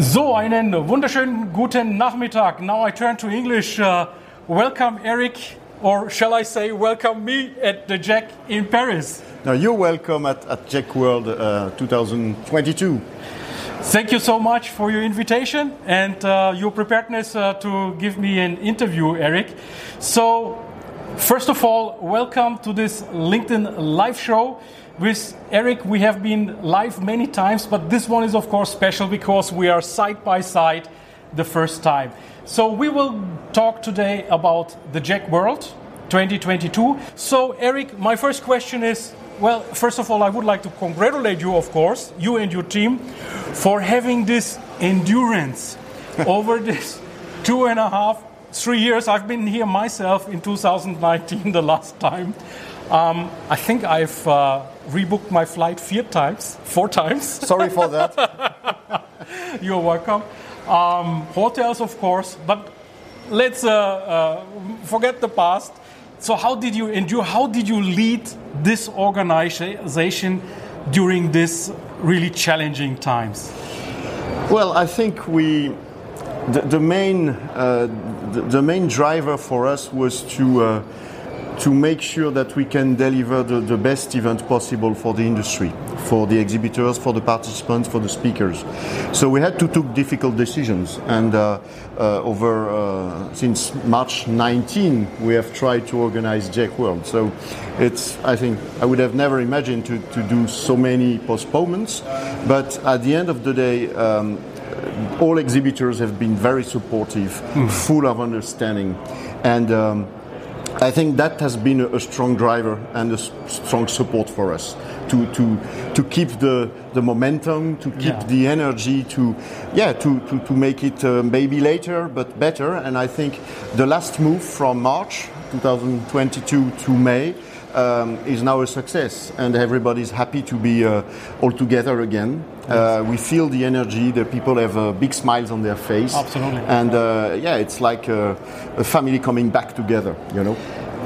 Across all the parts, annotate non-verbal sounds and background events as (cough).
So, einen wunderschönen guten Nachmittag. Now I turn to English. Uh, welcome, Eric, or shall I say, welcome me at the JEC in Paris. Now, you're welcome at, at JEC World uh, 2022. Thank you so much for your invitation and uh, your preparedness uh, to give me an interview, Eric. So, first of all, welcome to this LinkedIn live show with Eric, we have been live many times, but this one is, of course, special because we are side by side the first time. So, we will talk today about the JEC World 2022. So, Eric, my first question is well, first of all, I would like to congratulate you, of course, you and your team, for having this endurance (laughs) over this two and a half, three years. I've been here myself in 2019, the last time. Um, I think I've uh, rebooked my flight four times. Four times. (laughs) Sorry for that. (laughs) You're welcome. Um, hotels, of course, but let's uh, uh, forget the past. So, how did you endure? How did you lead this organization during these really challenging times? Well, I think we, the, the main, uh, the, the, main driver for us was to uh, to make sure that we can deliver the, the, best event possible for the industry, for the exhibitors, for the participants, for the speakers. So we had to take difficult decisions, and uh, uh, over uh, since March 19, we have tried to organize JEC World. So it's, I think, I would have never imagined to, to do so many postponements, but at the end of the day. Um, all exhibitors have been very supportive, mm. full of understanding, and um, I think that has been a, strong driver and a strong support for us to to to keep the the momentum, to keep yeah. the energy, to yeah, to to, to make it uh, maybe later but better. And I think the last move from March 2022 to May um, is now a success, and everybody's happy to be uh, all together again. Uh, we feel the energy. The people have uh, big smiles on their face. Absolutely. And uh, yeah, it's like a, a, family coming back together. You know.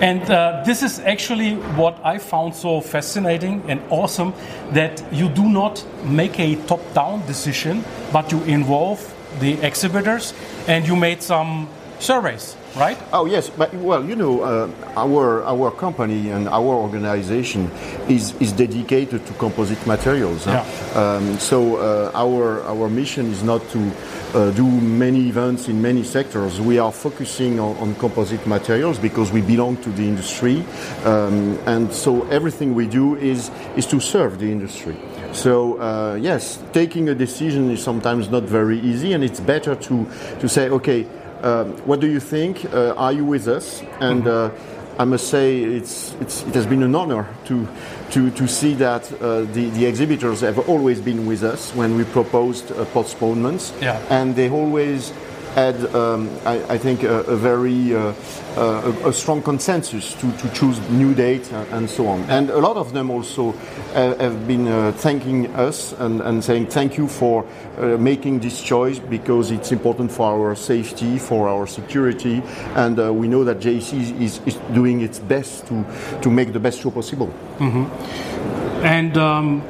And uh, this is actually what I found so fascinating and awesome that you do not make a top-down decision, but you involve the exhibitors and you made some surveys right? Oh yes, but well, you know, uh, our our company and our organization is is dedicated to composite materials. Yeah. Um, so uh, our our mission is not to uh, do many events in many sectors. We are focusing on, on composite materials because we belong to the industry, um, and so everything we do is is to serve the industry. So uh, yes, taking a decision is sometimes not very easy, and it's better to to say, okay um, what do you think? Uh, are you with us? And mm-hmm. uh, I must say, it's, it's, it has been an honor to, to, to see that uh, the, the exhibitors have always been with us when we proposed postponements. Yeah. And they always had, um, I, I, think, a, a very uh, uh, a, a, strong consensus to, to choose new dates and so on. And a lot of them also uh, have been uh, thanking us and, and, saying thank you for uh, making this choice because it's important for our safety, for our security, and uh, we know that JEC is, is, doing its best to, to make the best show possible. Mm-hmm. And um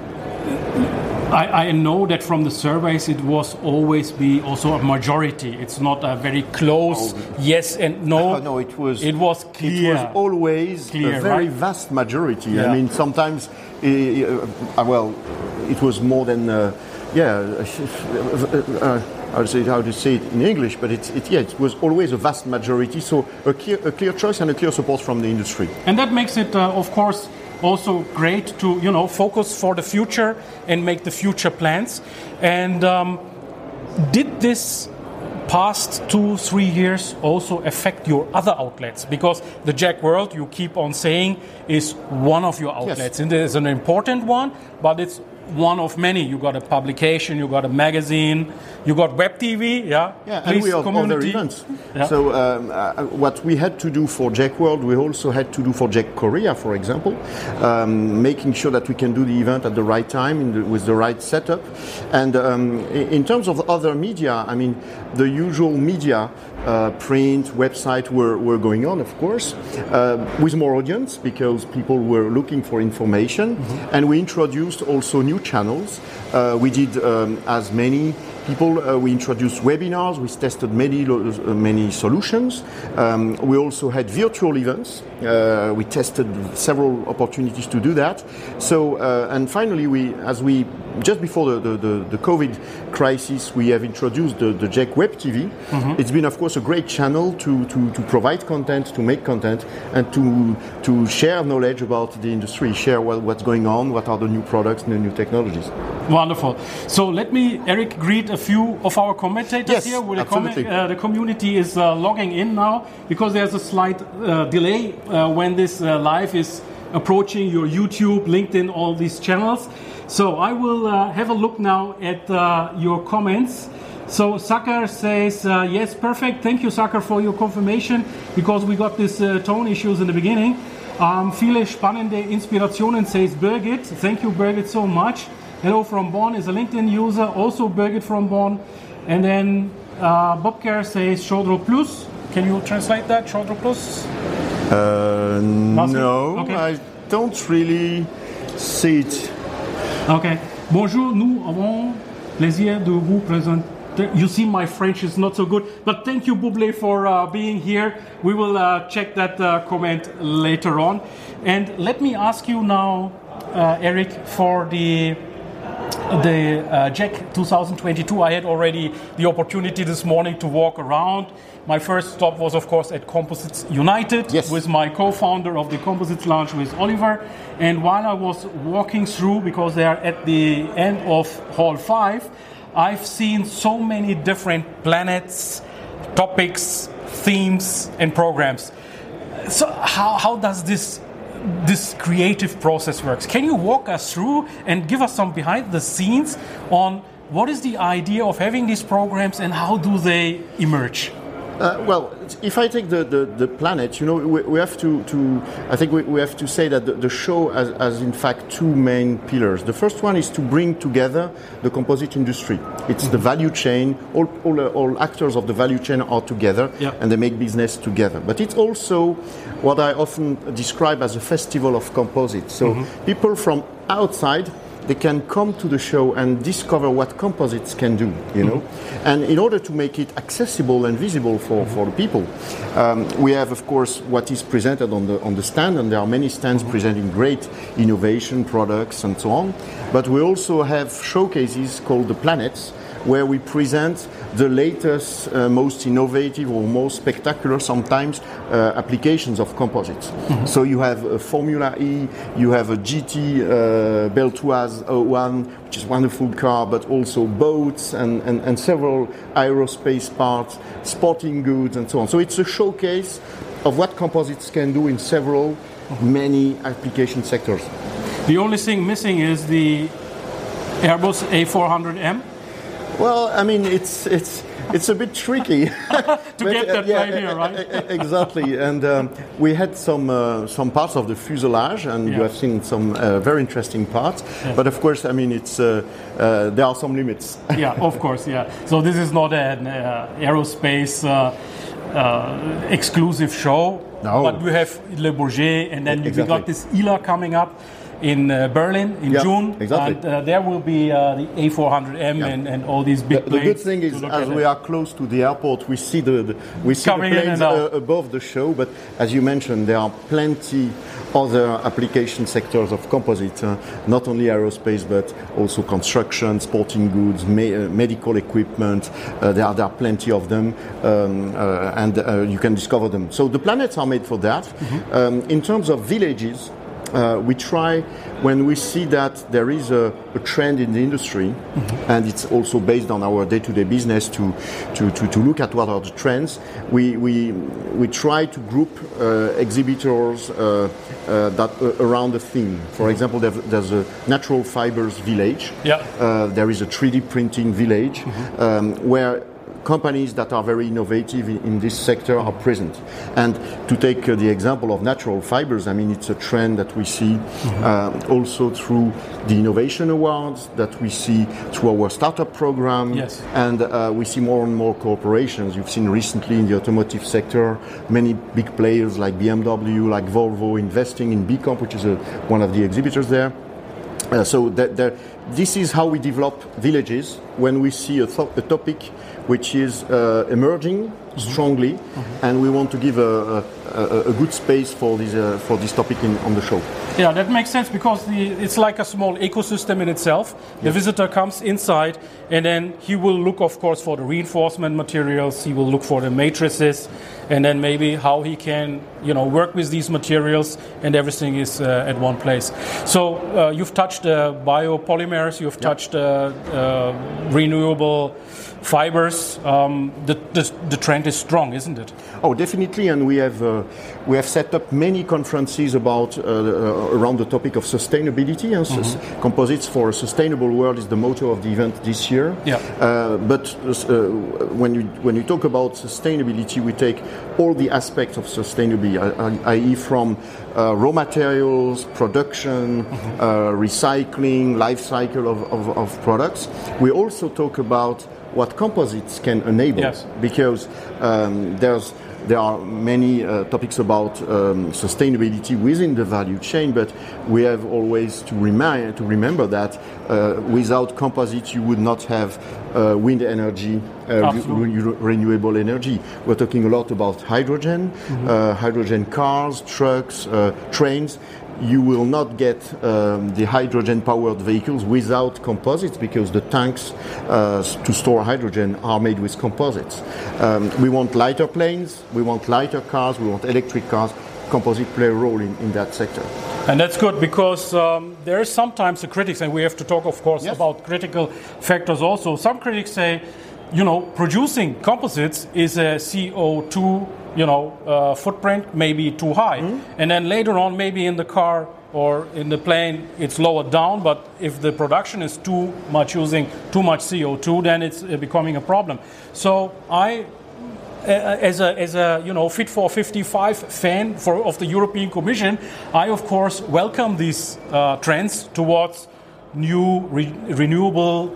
I, I, know that from the surveys it was always be also a majority. It's not a very close oh. yes and no. no, it was. It was clear. It was always clear, a very right? vast majority. Yeah. I mean, sometimes, uh, uh, well, it was more than, uh, yeah. Uh, how to say how to say it in English, but it's it, yeah, it was always a vast majority. So a clear, a clear choice and a clear support from the industry. And that makes it, uh, of course also great to you know focus for the future and make the future plans. And um, did this past two three years also affect your other outlets because the JEC World you keep on saying is one of your outlets yes. and it is an important one but it's one of many. You got a publication, you got a magazine, you got web TV, yeah. Yeah, and we have other events. Yeah. So um, uh, what we had to do for JEC World, we also had to do for JEC Korea, for example, um, making sure that we can do the event at the right time the, with the right setup. And um, in terms of other media, I mean, the usual media uh, print, website were, were going on, of course, uh, with more audience because people were looking for information. Mm-hmm. And we introduced also new channels. Uh, we did um, as many people. Uh, we introduced webinars. We tested many uh, many solutions. Um, we also had virtual events. Uh, we tested several opportunities to do that. So uh, and finally, we as we just before the, the, the, the COVID crisis, we have introduced the, the JEC Web TV. Mm-hmm. It's been, of course, a great channel to, to, to provide content, to make content, and to to share knowledge about the industry, share what, what's going on, what are the new products and the new technologies. Wonderful. So let me, Eric, greet a few of our commentators yes, here. The, com- uh, the, community is uh, logging in now because there's a slight uh, delay uh, when this uh, live is approaching your YouTube, LinkedIn, all these channels. So I will uh, have a look now at your comments. So Sakar says, yes, perfect. Thank you, Sakar, for your confirmation because we got these tone issues in the beginning. Um, viele spannende Inspirationen, says Birgit. Thank you, Birgit, so much. Hello from Bonn is a LinkedIn user, also Birgit from Bonn. And then uh, Bobcare says Chaudhro Plus. Can you translate that, Chaudhro Plus? Uh, no, okay. I don't really see it. Okay. Bonjour, nous avons plaisir de vous présenter. You see, my French is not so good, but thank you, Buble, for uh, being here. We will uh, check that uh, comment later on. And let me ask you now, uh, Eric, for the the uh, JEC 2022, I had already the opportunity this morning to walk around. My first stop was, of course, at Composites United yes. with my co founder of the Composites Lounge with Oliver. And while I was walking through, because they are at the end of Hall 5, I've seen so many different planets, topics, themes, and programs. So, how, how does this this creative process works. Can you walk us through and give us some behind the scenes on what is the idea of having these programs and how do they emerge? Uh, well, if I take the, the, the, planet, you know, we, we have to, to, I think we, we have to say that the, the show has, has, in fact, two main pillars. The first one is to bring together the composite industry. It's mm-hmm. the value chain, all, all, uh, all, actors of the value chain are together yeah. and they make business together. But it's also what I often describe as a festival of composites. So mm-hmm. people from outside they can come to the show and discover what composites can do, you know. Mm-hmm. And in order to make it accessible and visible for, mm-hmm. for the people, um, we have, of course, what is presented on the, on the stand, and there are many stands mm-hmm. presenting great innovation products and so on. But we also have showcases called the planets, where we present the latest, uh, most innovative or most spectacular sometimes uh, applications of composites. Mm-hmm. So you have a Formula E, you have a GT uh, Beltoise 01, which is a wonderful car, but also boats and, and, and several aerospace parts, sporting goods, and so on. So it's a showcase of what composites can do in several, many application sectors. The only thing missing is the Airbus A400M well, I mean, it's it's it's a bit tricky (laughs) to but, get that uh, yeah, idea, right? exactly, and um, we had some uh, some parts of the fuselage, and yeah. you have seen some uh, very interesting parts. Yeah. But of course, I mean, it's uh, uh, there are some limits. (laughs) yeah, of course, yeah. So this is not an uh, aerospace exclusive show. No. But we have Le Bourget, and then exactly. we got this ILA coming up in uh, Berlin in yeah, June. Exactly. And uh, there will be uh, the A400M yeah. and, and all these big. The, the good thing is, as we are close to the airport, we see the, the we see the planes uh, above the show. But as you mentioned, there are plenty other application sectors of composite, uh, not only aerospace but also construction, sporting goods, me- uh, medical equipment. there are there are plenty of them, um, and you can discover them. So the planets are made for that. Mm-hmm. Um, in terms of villages uh, we try when we see that there is a, a trend in the industry, mm-hmm. and it's also based on our day-to-day business to, to, to, to, look at what are the trends. We, we, we try to group uh, exhibitors uh, uh that uh, around a theme. For example, there's a natural fibers village. Yeah. Uh, there is a 3D printing village mm-hmm. um, where companies that are very innovative in, this sector are present. And to take uh, the example of natural fibers, I mean, it's a trend that we see mm-hmm. uh, also through the innovation awards, that we see through our startup program, yes. and uh, we see more and more corporations. You've seen recently in the automotive sector many big players like BMW, like Volvo, investing in Bcomp, which is a, one of the exhibitors there. Uh, so that, that, this is how we develop villages when we see a, th- a topic which is uh, emerging strongly, mm-hmm. and we want to give a, a, a good space for this uh, for this topic in, on the show. Yeah, that makes sense because the, it's like a small ecosystem in itself. The yes. visitor comes inside, and then he will look, of course, for the reinforcement materials. He will look for the matrices, and then maybe how he can, you know, work with these materials, and everything is uh, at one place. So uh, you've touched uh, biopolymers, you've yep. touched uh, uh, renewable fibers. Um, the, the, the, trend is strong, isn't it? Oh, definitely. And we have uh, we have set up many conferences about uh, uh around the topic of sustainability. And mm-hmm. composites for a sustainable world is the motto of the event this year. Yeah. Uh, but uh, when you when you talk about sustainability, we take all the aspects of sustainability, i.e., from uh, raw materials, production, mm-hmm. uh, recycling, life cycle of, of, of, products. We also talk about what composites can enable yes. because um, there's there are many uh, topics about um, sustainability within the value chain, but we have always to remind to remember that uh, without composites you would not have uh, wind energy, uh, re- renewable energy. We're talking a lot about hydrogen, mm-hmm. hydrogen cars, trucks, uh, trains you will not get um, the hydrogen powered vehicles without composites because the tanks uh, to store hydrogen are made with composites. Um, we want lighter planes, we want lighter cars, we want electric cars. Composite play a role in, in that sector. And that's good because um, there is sometimes the critics, and we have to talk, of course, yes. about critical factors also. Some critics say, you know, producing composites is a CO2 you know, uh, footprint maybe too high. Mm-hmm. And then later on, maybe in the car or in the plane, it's lowered down. But if the production is too much using too much CO2, then it's uh, becoming a problem. So I as a, as a you know fit for 55 fan for, of the European Commission, I of course welcome these uh, trends towards new re- renewable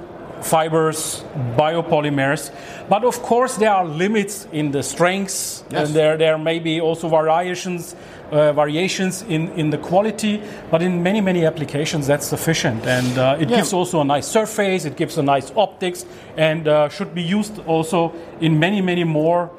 fibers, biopolymers. But of course, there are limits in the strengths, yes. and there, there may be also variations, uh, variations in, in the quality. But in many, many applications, that's sufficient. And uh, it yeah. gives also a nice surface, it gives a nice optics, and uh, should be used also in many, many more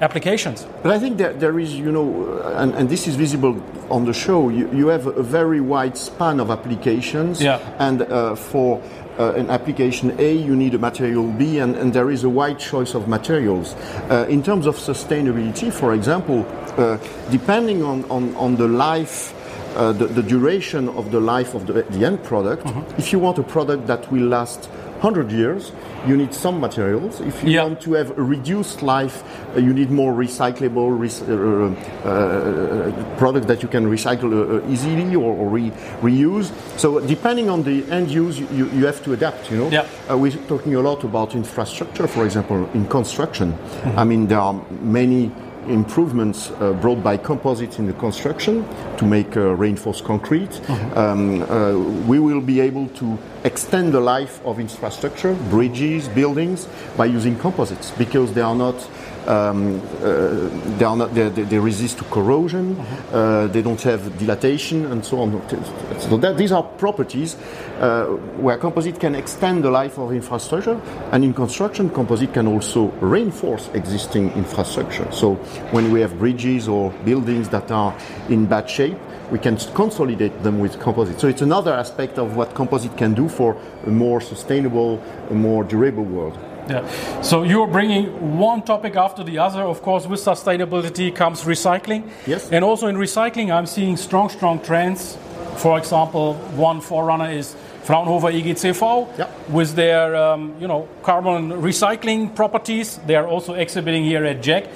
applications. But I think that there is, you know, and, and this is visible on the show, you, you have a very wide span of applications. Yeah. And uh, for uh, an application A, you need a material B, and, and there is a wide choice of materials. Uh, in terms of sustainability, for example, uh, depending on, on, on the life uh, the, the, duration of the life of the, the end product. Mm-hmm. If you want a product that will last 100 years, you need some materials. If you want to have a reduced life, uh, you need more recyclable uh, uh, uh, product that you can recycle uh, easily or, or re- reuse. So depending on the end use, you, you have to adapt. You know, yeah. we're talking a lot about infrastructure, for example, in construction. Mm-hmm. I mean, there are many improvements uh, brought by composites in the construction to make uh, reinforced concrete. Mm-hmm. Um, uh, we will be able to extend the life of infrastructure, bridges, buildings, by using composites because they are not um, uh, they, are not, they, they, resist to corrosion, mm-hmm. uh, they don't have dilatation, and so on. So that, these are properties uh, where composite can extend the life of infrastructure, and in construction, composite can also reinforce existing infrastructure. So when we have bridges or buildings that are in bad shape, we can consolidate them with composite. So it's another aspect of what composite can do for a more sustainable, a more durable world. Yeah. So you're bringing one topic after the other. Of course, with sustainability comes recycling. Yes. And also in recycling, I'm seeing strong, strong trends. For example, one forerunner is Fraunhofer IGCV Yeah. with their um, you know carbon recycling properties. They are also exhibiting here at JEC.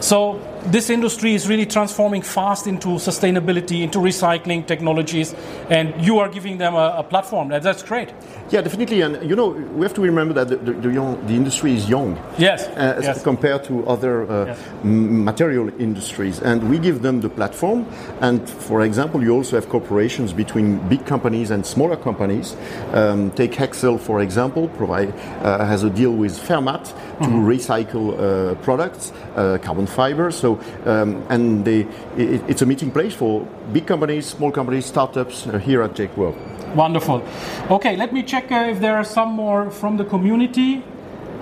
So this industry is really transforming fast into sustainability, into recycling technologies, and you are giving them a, a platform. That, that's great. Yeah, definitely. And you know, we have to remember that the, the, the, young, the industry is young. Yes, uh, yes. compared to other uh, Yes. material industries. And we give them the platform. And for example, you also have corporations between big companies and smaller companies. Um, take Hexcel, for example, provide, uh, has a deal with Fairmat to recycle uh, products, uh, carbon fiber. So, um, and they, it, it's a meeting place for big companies, small companies, startups uh, here at JEC World. Wonderful. Okay, let me check uh, if there are some more from the community.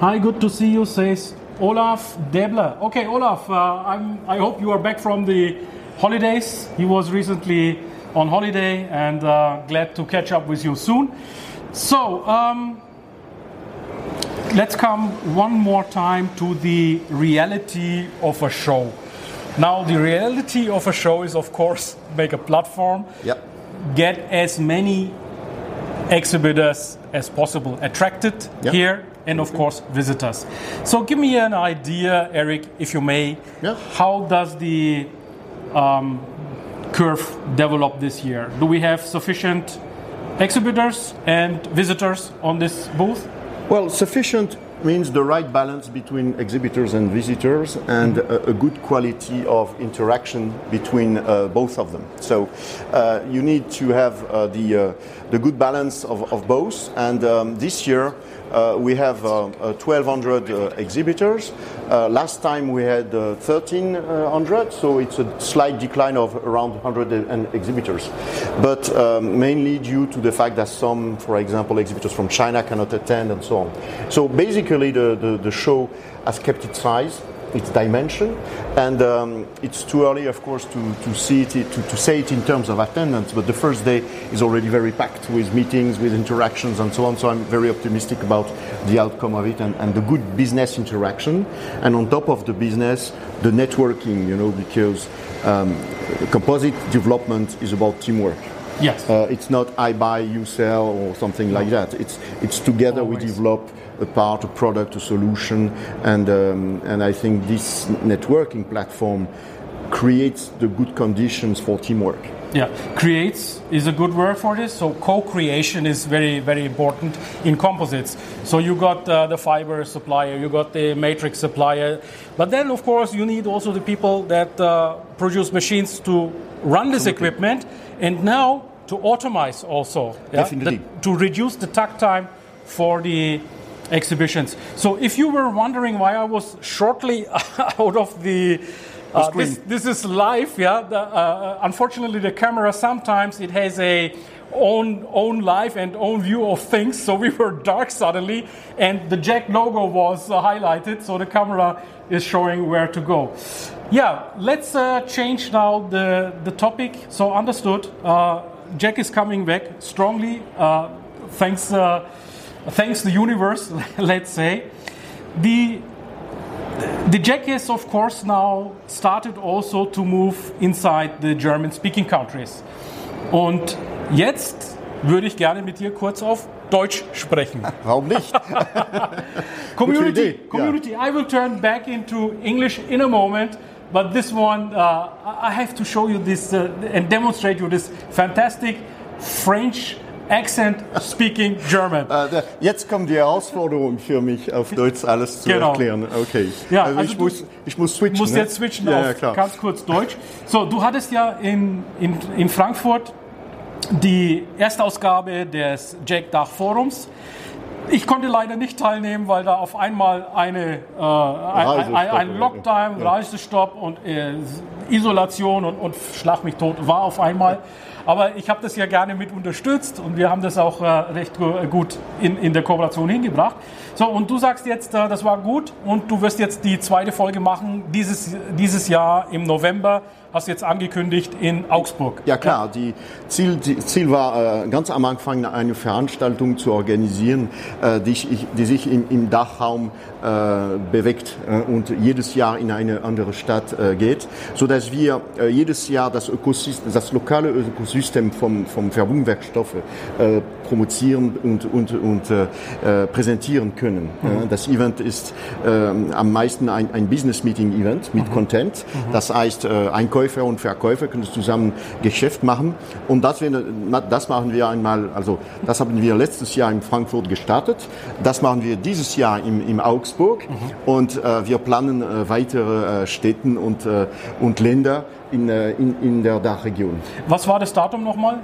Hi, good to see you, says Olaf Debler. Okay, Olaf, uh, I hope you are back from the holidays. He was recently on holiday and uh, glad to catch up with you soon. So, um, let's come one more time to the reality of a show. Now, the reality of a show is, of course, make a platform Yep. get as many exhibitors as possible attracted Yeah. here and of course visitors so give me an idea eric if you may Yeah. how does the um, curve develop this year do we have sufficient exhibitors and visitors on this booth Well, sufficient means the right balance between exhibitors and visitors and a, a good quality of interaction between uh, both of them. So uh, you need to have uh, the, uh, the good balance of, of both. And um, this year uh, we have uh, uh, 1,200 uh, exhibitors. Uh, last time we had uh, 1,300, so it's a slight decline of around 100 and exhibitors. But um, mainly due to the fact that some, for example, exhibitors from China cannot attend and so on. So basically, the, the, the show has kept its size, its dimension, and um, it's too early, of course, to, to see it, to, to say it in terms of attendance. But the first day is already very packed with meetings, with interactions, and so on. So I'm very optimistic about the outcome of it and, and the good business interaction. And on top of the business, the networking, you know, because um, composite development is about teamwork. Yes Uh, it's not I buy, you sell, or something like that. It's it's together we develop a part, a product, a solution, and um, and I think this networking platform creates the good conditions for teamwork. Yeah, creates is a good word for this. So co-creation is very, very important in composites. So you got uh, the fiber supplier, you got the matrix supplier, but then of course you need also the people that uh, produce machines to run this equipment, and now to automate also. yeah, Definitely. the- to reduce the takt time for the exhibitions. So if you were wondering why I was shortly (laughs) out of the uh, screen. this, this is live, yeah. The, uh, unfortunately, the camera sometimes it has a own own life and own view of things. So we were dark suddenly, and the JEC logo was uh, highlighted. So the camera is showing where to go. Yeah, let's uh, change now the the topic. So understood. JEC is coming back strongly. Uh, thanks, uh, thanks the universe. (laughs) Let's say the the JEC is, of course, now started also to move inside the German-speaking countries. Und jetzt würde ich gerne mit dir kurz auf Deutsch sprechen. (laughs) Warum nicht? (laughs) Community, community. I will turn back into English in a moment, but this one, uh, I have to show you this uh, and demonstrate you this fantastic French accent speaking German. Äh, Jetzt kommt die Herausforderung für mich, auf Deutsch alles zu Genau. erklären. Okay. Ja, also, also ich, du muss, ich muss switchen. musst ne? jetzt switchen ja, auf ja, ganz kurz Deutsch. So, du hattest ja in, in, in Frankfurt die Erstausgabe des Jack Dach Forums. Ich konnte leider nicht teilnehmen, weil da auf einmal eine, äh, ein, ein, ein, Lockdown, Ja. Reisestopp und äh, Isolation und, und Schlag mich tot war auf einmal. Aber ich habe das ja gerne mit unterstützt und wir haben das auch äh, recht gu- gut in, in der Kooperation hingebracht. So, und du sagst jetzt, äh, das war gut und du wirst jetzt die zweite Folge machen dieses, dieses Jahr im November, hast jetzt angekündigt in Augsburg. Ja klar, die Ziel, die Ziel war äh, ganz am Anfang eine Veranstaltung zu organisieren, äh, die, ich, die sich im, im Dachraum äh, bewegt äh, und jedes Jahr in eine andere Stadt äh, geht, so dass wir äh, jedes Jahr das, Ökosystem, das lokale Ökosystem vom, vom Verbundwerkstoffe äh, promozieren und, und, und äh, äh präsentieren können. Mhm. Das Event ist äh, am meisten ein, ein Business-Meeting-Event mit mhm. Content. Mhm. Das heißt, äh, Einkäufer und Verkäufer können zusammen Geschäft machen. Und das, das machen wir einmal, also das haben wir letztes Jahr in Frankfurt gestartet. Das machen wir dieses Jahr im, im Augsburg. Mhm. Und äh, wir planen äh, weitere äh, Städten und, äh, und Länder in, äh, in, in der Dachregion. Was war das Datum nochmal?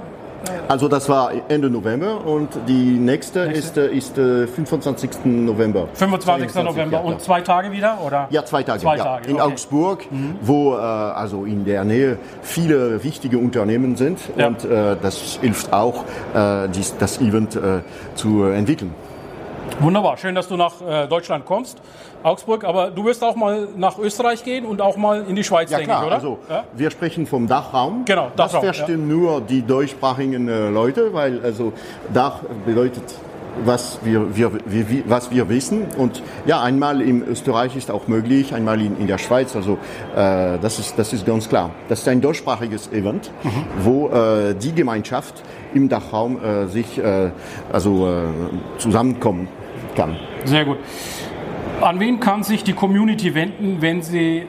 Also das war Ende November und die nächste, nächste? ist, ist 25. November. 25. November ja, und zwei Tage wieder oder? Ja, zwei Tage. Zwei Tage In okay. Augsburg, mhm. wo äh, also in der Nähe viele wichtige Unternehmen sind ja. und äh, das hilft auch, äh, dies, das Event äh, zu entwickeln. Wunderbar, schön, dass du nach äh, Deutschland kommst, Augsburg. Aber du wirst auch mal nach Österreich gehen und auch mal in die Schweiz, ja, denke klar. ich, oder? Also, ja? Wir sprechen vom Dachraum. Genau, Dachraum. Das verstehen ja. nur die deutschsprachigen äh, Leute, weil also Dach bedeutet was wir, wir, wir, was wir wissen. Und ja, einmal in Österreich ist auch möglich, einmal in, in der Schweiz. Also äh, das, ist, das ist ganz klar. Das ist ein deutschsprachiges Event, mhm. wo äh, die Gemeinschaft im Dachraum äh, sich äh, also, äh, zusammenkommen kann. Sehr gut. An wen kann sich die Community wenden, wenn sie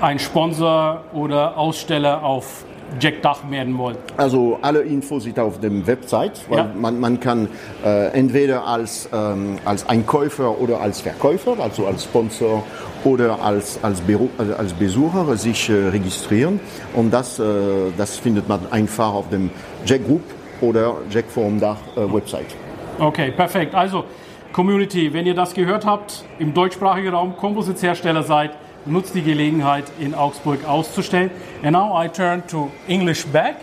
ein Sponsor oder Aussteller auf Jack Dach werden wollen? Also alle Infos sind auf dem Website. Weil ja. man, man kann äh, entweder als, ähm, als Einkäufer oder als Verkäufer, also als Sponsor oder als, als, Beru also als Besucher sich äh, registrieren. Und das, äh, das findet man einfach auf dem Jack Group oder Jack Forum Dach äh, Website. Okay, perfekt. Also Community, wenn ihr das gehört habt, im deutschsprachigen Raum Komposithersteller seid, nutzt die Gelegenheit, in Augsburg auszustellen. And now I turn to English back.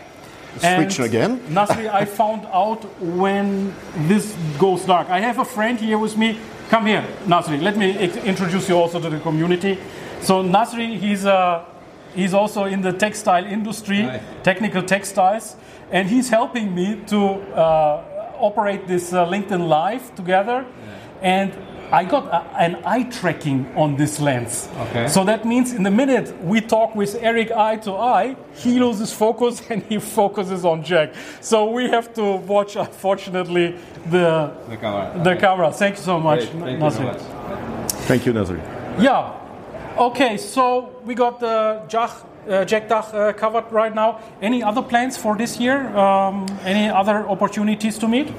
Switch and again. Nasri, I found out when this goes dark. I have a friend here with me. Come here, Nasri. Let me introduce you also to the community. So Nasri, he's uh, he's also in the textile industry, Hi. technical textiles, and he's helping me to uh, operate this uh, LinkedIn Live together. And I got a, an eye tracking on this lens. Okay. So that means in the minute we talk with Eric eye to eye, he loses focus (laughs) and he focuses on JEC. So we have to watch, unfortunately, the the camera. The okay. camera. Thank you so much, Great. Thank You so much. Thank you, Nazri. Yeah. Okay, so we got the JEC uh, JEC Dach uh, covered right now. Any other plans for this year? Um, any other opportunities to meet?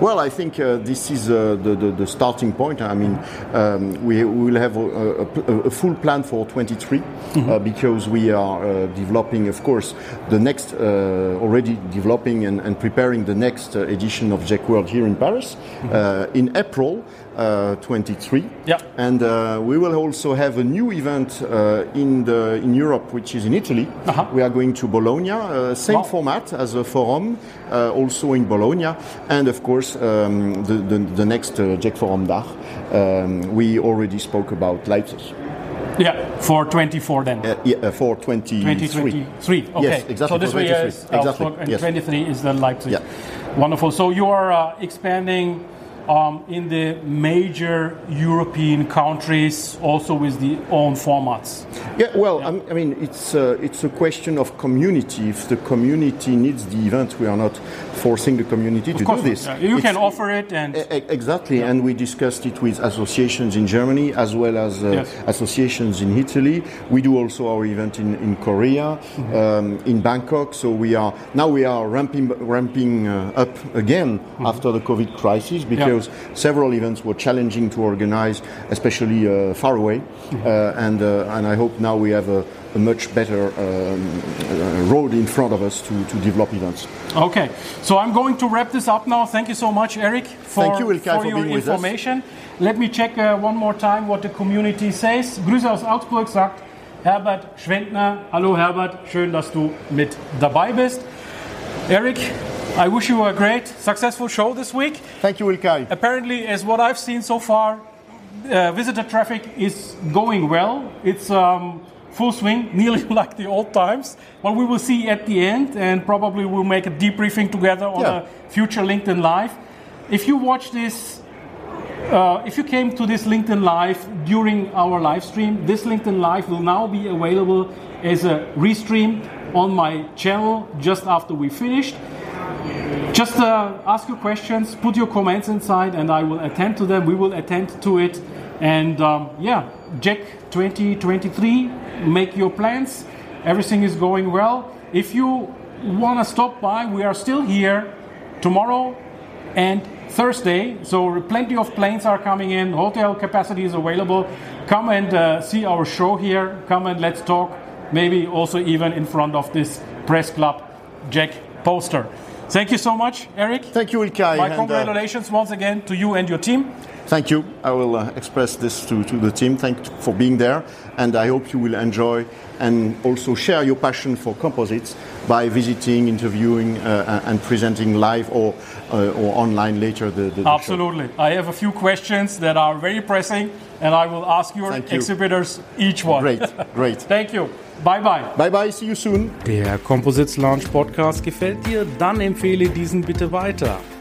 Well, I think uh, this is uh, the, the, the, starting point. I mean, um, we, will have a, a, a, full plan for 23 mm-hmm. uh, because we are uh, developing, of course, the next, uh, already developing and, and, preparing the next uh, edition of JEC World here in Paris mm-hmm. in April. Uh, 23. Yeah. And uh, we will also have a new event uh, in the in Europe, which is in Italy. -huh. We are going to Bologna, uh, same wow. format as a forum, uh, also in Bologna, and of course um, the, the, the next JEC Forum Dach. Um, we already spoke about Leipzig. Yeah, for 24 then. Uh, yeah, uh, for 23. 2023. Okay. Yes, exactly. So this year is exactly. and yes. 23 is the Leipzig. Yeah. Wonderful. So you are uh, expanding um, in the major European countries, also with the own formats. Yeah, well, yeah. I mean, it's uh, it's a question of community. If the community needs the event, we are not forcing the community of to do this. Yeah. You it's, can offer it, and exactly. Yeah. And we discussed it with associations in Germany as well as uh, yes. associations in Italy. We do also our event in in Korea, mm-hmm. um, in Bangkok. So we are now we are ramping ramping uh, up again mm-hmm. after the COVID crisis because several events were challenging to organize, especially uh, far away. Mm-hmm. Uh, and, uh, and I hope now we have a, a much better um, road in front of us to, to develop events. Okay, so I'm going to wrap this up now. Thank you so much, Eric, for, Thank you, Ilkay, for, for your information. Let me check uh, one more time what the community says. Grüße aus Augsburg sagt Herbert Schwendner. Hallo Herbert, schön, dass du mit dabei bist. Eric, I wish you a great, successful show this week. Thank you, Ilkay. Apparently, as what I've seen so far, uh, visitor traffic is going well. It's um, full swing, (laughs) nearly like the old times. But we will see at the end, and probably we'll make a debriefing together on yeah. a future LinkedIn Live. If you watch this, uh, if you came to this LinkedIn Live during our live stream, this LinkedIn Live will now be available as a restream on my channel just after we finished. Just uh, ask your questions, put your comments inside, and I will attend to them. We will attend to it. And um, yeah, JEC 2023, make your plans. Everything is going well. If you want to stop by, we are still here tomorrow and Thursday. So plenty of planes are coming in. Hotel capacity is available. Come and uh, see our show here. Come and let's talk. Maybe also even in front of this press club JEC poster. Thank you so much, Eric. Thank you, Ilkay. My uh, congratulations once again to you and your team. Thank you. I will uh, express this to, to the team. Thank you for being there. And I hope you will enjoy and also share your passion for composites by visiting, interviewing, uh, and presenting live or, uh, or online later the, the, the Absolutely. show. I have a few questions that are very pressing, and I will ask your Thank you. exhibitors each one. Great, great. (laughs) Thank you. Bye bye. Bye bye, see you soon. Der Composites Lounge Podcast gefällt dir? Dann empfehle diesen bitte weiter.